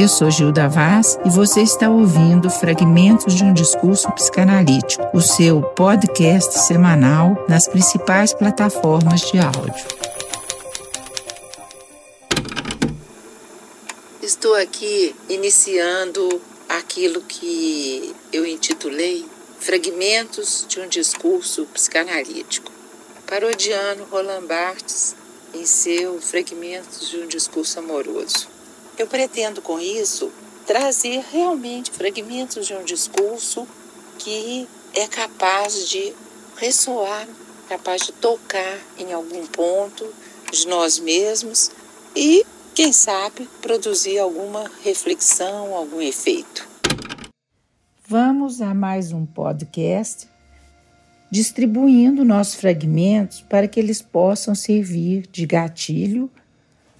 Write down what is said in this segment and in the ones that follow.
Eu sou Gilda Vaz e você está ouvindo Fragmentos de um Discurso Psicanalítico, o seu podcast semanal nas principais plataformas de áudio. Estou aqui iniciando aquilo que eu intitulei Fragmentos de um Discurso Psicanalítico. Parodiando Roland Barthes em seu Fragmentos de um Discurso Amoroso. Eu pretendo com isso trazer realmente fragmentos de um discurso que é capaz de ressoar, capaz de tocar em algum ponto de nós mesmos e, quem sabe, produzir alguma reflexão, algum efeito. Vamos a mais um podcast distribuindo nossos fragmentos para que eles possam servir de gatilho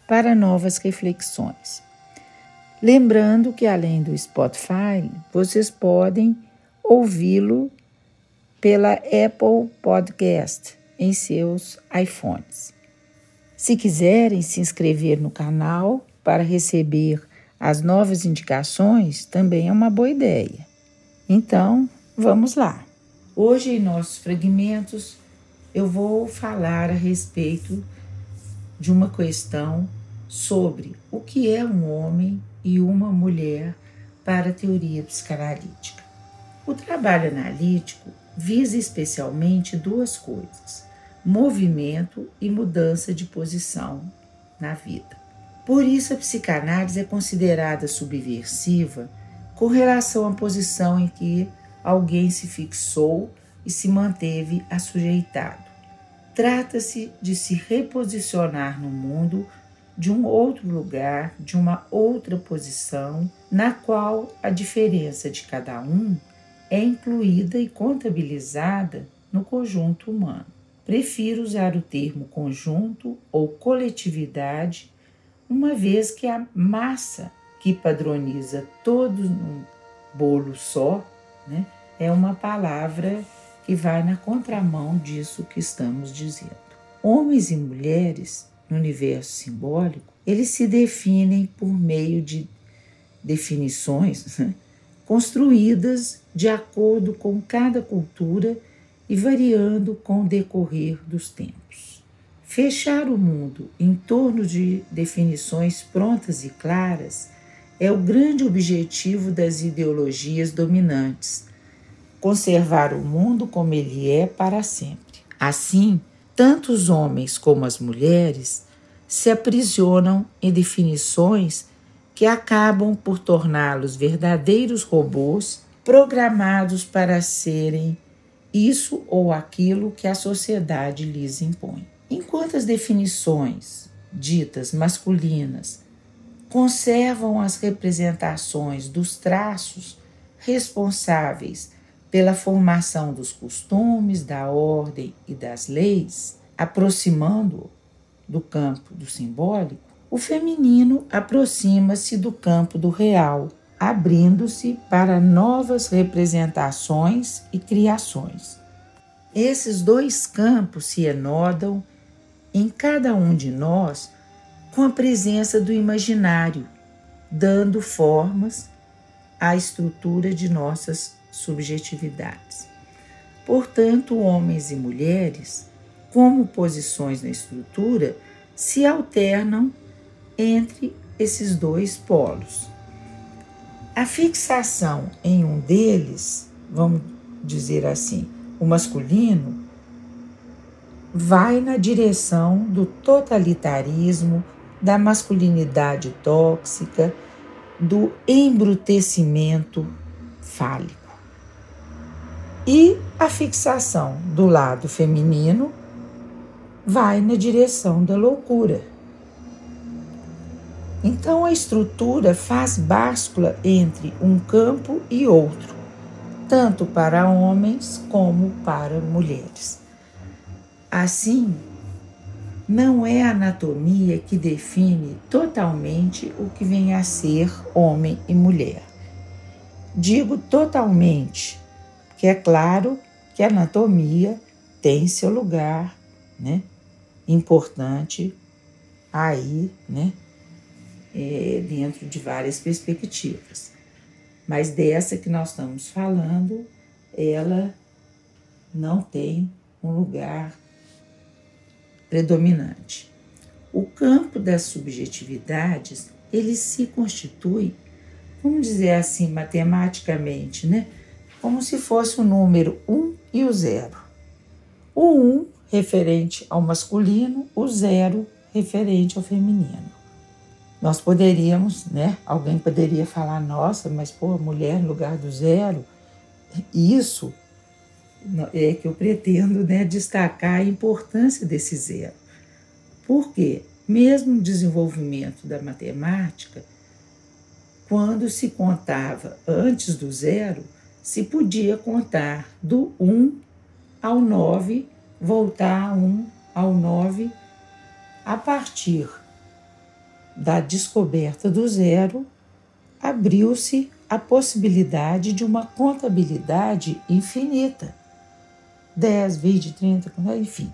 para novas reflexões. Lembrando que além do Spotify, vocês podem ouvi-lo pela Apple Podcast em seus iPhones. Se quiserem se inscrever no canal para receber as novas indicações, também é uma boa ideia. Então, vamos lá. Hoje, em nossos fragmentos, eu vou falar a respeito de uma questão sobre o que é um homem e uma mulher para a teoria psicanalítica. O trabalho analítico visa especialmente duas coisas: movimento e mudança de posição na vida. Por isso, a psicanálise é considerada subversiva com relação à posição em que alguém se fixou e se manteve assujeitado. Trata-se de se reposicionar no mundo de um outro lugar, de uma outra posição, na qual a diferença de cada um é incluída e contabilizada no conjunto humano. Prefiro usar o termo conjunto ou coletividade, uma vez que a massa que padroniza todos num bolo só, né, é uma palavra que vai na contramão disso que estamos dizendo. Homens e mulheres no universo simbólico, eles se definem por meio de definições né, construídas de acordo com cada cultura e variando com o decorrer dos tempos. Fechar o mundo em torno de definições prontas e claras é o grande objetivo das ideologias dominantes, conservar o mundo como ele é para sempre. Assim, tanto os homens como as mulheres se aprisionam em definições que acabam por torná-los verdadeiros robôs programados para serem isso ou aquilo que a sociedade lhes impõe. Enquanto as definições ditas masculinas conservam as representações dos traços responsáveis pela formação dos costumes, da ordem e das leis, aproximando do campo do simbólico, o feminino aproxima-se do campo do real, abrindo-se para novas representações e criações. Esses dois campos se enodam em cada um de nós com a presença do imaginário, dando formas à estrutura de nossas subjetividades. Portanto, homens e mulheres, como posições na estrutura, se alternam entre esses dois polos. A fixação em um deles, vamos dizer assim, o masculino, vai na direção do totalitarismo, da masculinidade tóxica, do embrutecimento fálico. E a fixação do lado feminino vai na direção da loucura. Então a estrutura faz báscula entre um campo e outro, tanto para homens como para mulheres. Assim, não é a anatomia que define totalmente o que vem a ser homem e mulher. Digo totalmente que é claro que a anatomia tem seu lugar, né? Importante aí, né? é, dentro de várias perspectivas. Mas dessa que nós estamos falando, ela não tem um lugar predominante. O campo das subjetividades, ele se constitui, vamos dizer assim, matematicamente, né? Como se fosse o número 1 e o 0. O 1 referente ao masculino, o 0 referente ao feminino. Nós poderíamos, né? Alguém poderia falar, nossa, mas pô, mulher no lugar do zero. Isso é que eu pretendo né, destacar a importância desse zero. Porque, mesmo no desenvolvimento da matemática, quando se contava antes do zero, se podia contar do 1 ao 9, voltar 1 ao 9, a partir da descoberta do zero, abriu-se a possibilidade de uma contabilidade infinita 10, 20, 30, enfim.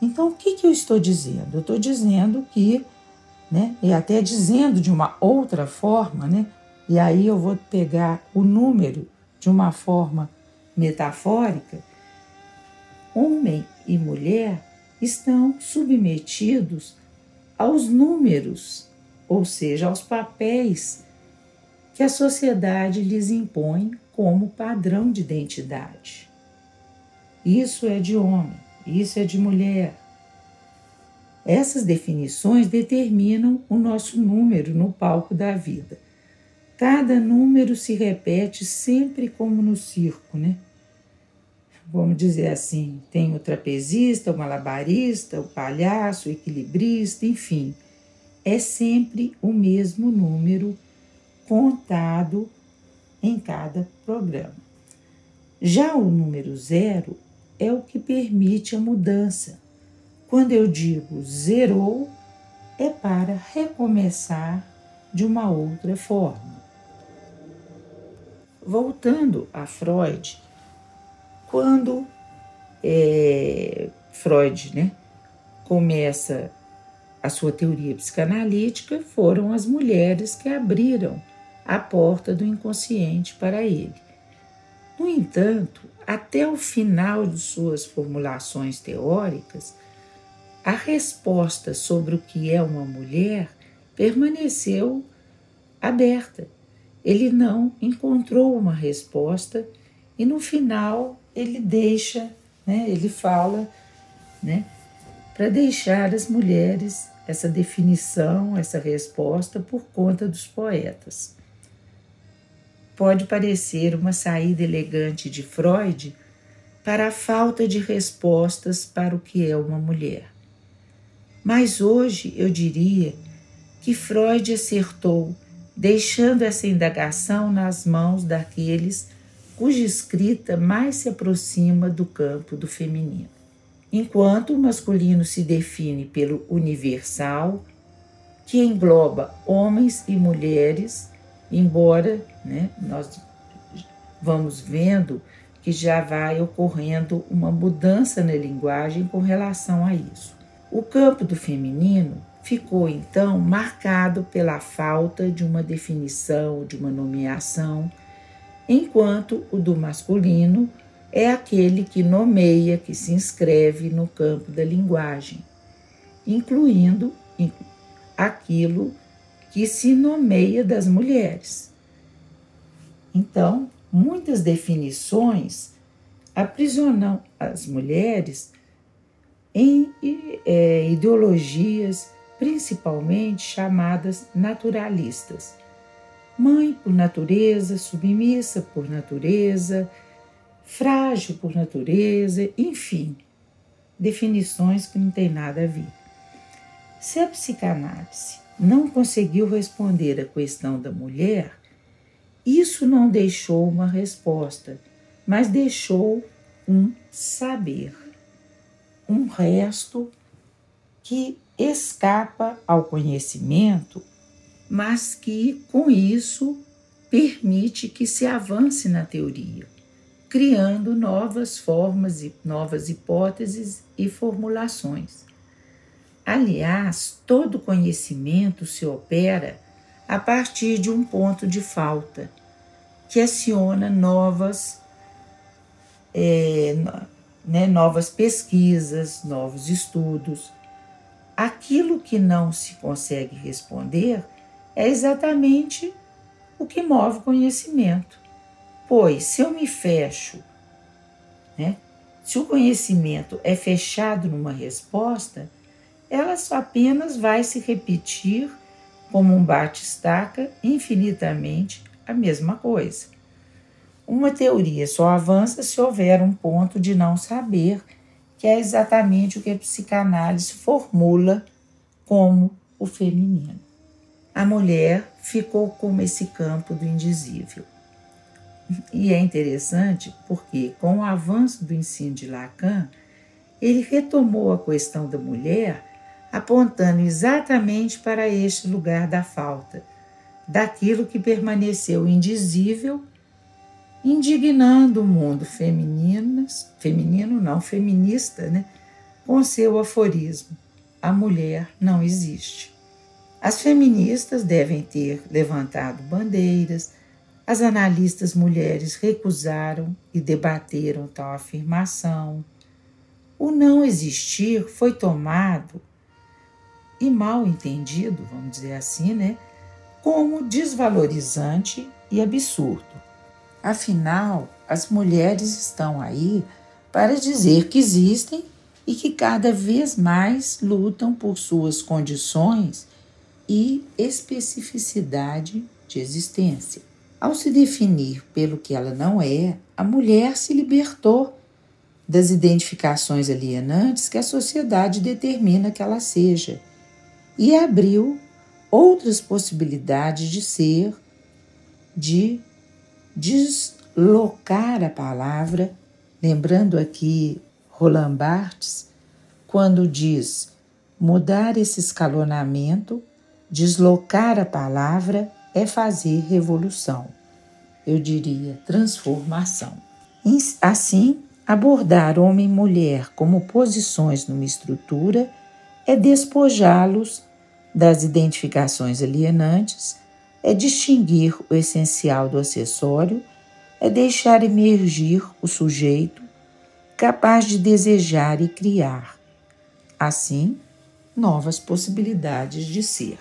Então, o que, que eu estou dizendo? Eu estou dizendo que, né, e até dizendo de uma outra forma, né, e aí eu vou pegar o número de uma forma metafórica, homem e mulher estão submetidos aos números, ou seja, aos papéis que a sociedade lhes impõe como padrão de identidade. Isso é de homem, isso é de mulher. Essas definições determinam o nosso número no palco da vida. Cada número se repete sempre como no circo, né? Vamos dizer assim, tem o trapezista, o malabarista, o palhaço, o equilibrista, enfim. É sempre o mesmo número contado em cada programa. Já o número zero é o que permite a mudança. Quando eu digo zerou, é para recomeçar de uma outra forma. Voltando a Freud, quando é, Freud né, começa a sua teoria psicanalítica, foram as mulheres que abriram a porta do inconsciente para ele. No entanto, até o final de suas formulações teóricas, a resposta sobre o que é uma mulher permaneceu aberta. Ele não encontrou uma resposta e no final ele deixa, né, ele fala, né, para deixar as mulheres essa definição, essa resposta por conta dos poetas pode parecer uma saída elegante de Freud para a falta de respostas para o que é uma mulher. Mas hoje eu diria que Freud acertou, deixando essa indagação nas mãos daqueles cuja escrita mais se aproxima do campo do feminino. Enquanto o masculino se define pelo universal, que engloba homens e mulheres, embora né, nós vamos vendo que já vai ocorrendo uma mudança na linguagem com relação a isso. O campo do feminino ficou então marcado pela falta de uma definição, de uma nomeação, enquanto o do masculino é aquele que nomeia, que se inscreve no campo da linguagem, incluindo aquilo que se nomeia das mulheres. Então, muitas definições aprisionam as mulheres em é, ideologias principalmente chamadas naturalistas. Mãe por natureza, submissa por natureza, frágil por natureza, enfim, definições que não têm nada a ver. Se a psicanálise não conseguiu responder à questão da mulher, isso não deixou uma resposta, mas deixou um saber, um resto que escapa ao conhecimento, mas que com isso permite que se avance na teoria, criando novas formas e novas hipóteses e formulações. Aliás, todo conhecimento se opera a partir de um ponto de falta, que aciona novas, é, né, novas pesquisas, novos estudos. Aquilo que não se consegue responder é exatamente o que move o conhecimento. Pois, se eu me fecho, né, se o conhecimento é fechado numa resposta, ela só apenas vai se repetir como um bate-estaca infinitamente a mesma coisa. Uma teoria só avança se houver um ponto de não saber, que é exatamente o que a psicanálise formula como o feminino. A mulher ficou como esse campo do indizível. E é interessante porque, com o avanço do ensino de Lacan, ele retomou a questão da mulher apontando exatamente para este lugar da falta, daquilo que permaneceu indizível, indignando o mundo feminino, feminino não, feminista, né, com seu aforismo: a mulher não existe. As feministas devem ter levantado bandeiras, as analistas mulheres recusaram e debateram tal afirmação. O não existir foi tomado e mal entendido, vamos dizer assim, né, como desvalorizante e absurdo. Afinal, as mulheres estão aí para dizer que existem e que cada vez mais lutam por suas condições e especificidade de existência. Ao se definir pelo que ela não é, a mulher se libertou das identificações alienantes que a sociedade determina que ela seja e abriu outras possibilidades de ser, de deslocar a palavra, lembrando aqui Roland Barthes, quando diz mudar esse escalonamento, deslocar a palavra é fazer revolução. Eu diria transformação. Assim, abordar homem e mulher como posições numa estrutura é despojá-los das identificações alienantes, é distinguir o essencial do acessório, é deixar emergir o sujeito capaz de desejar e criar, assim, novas possibilidades de ser.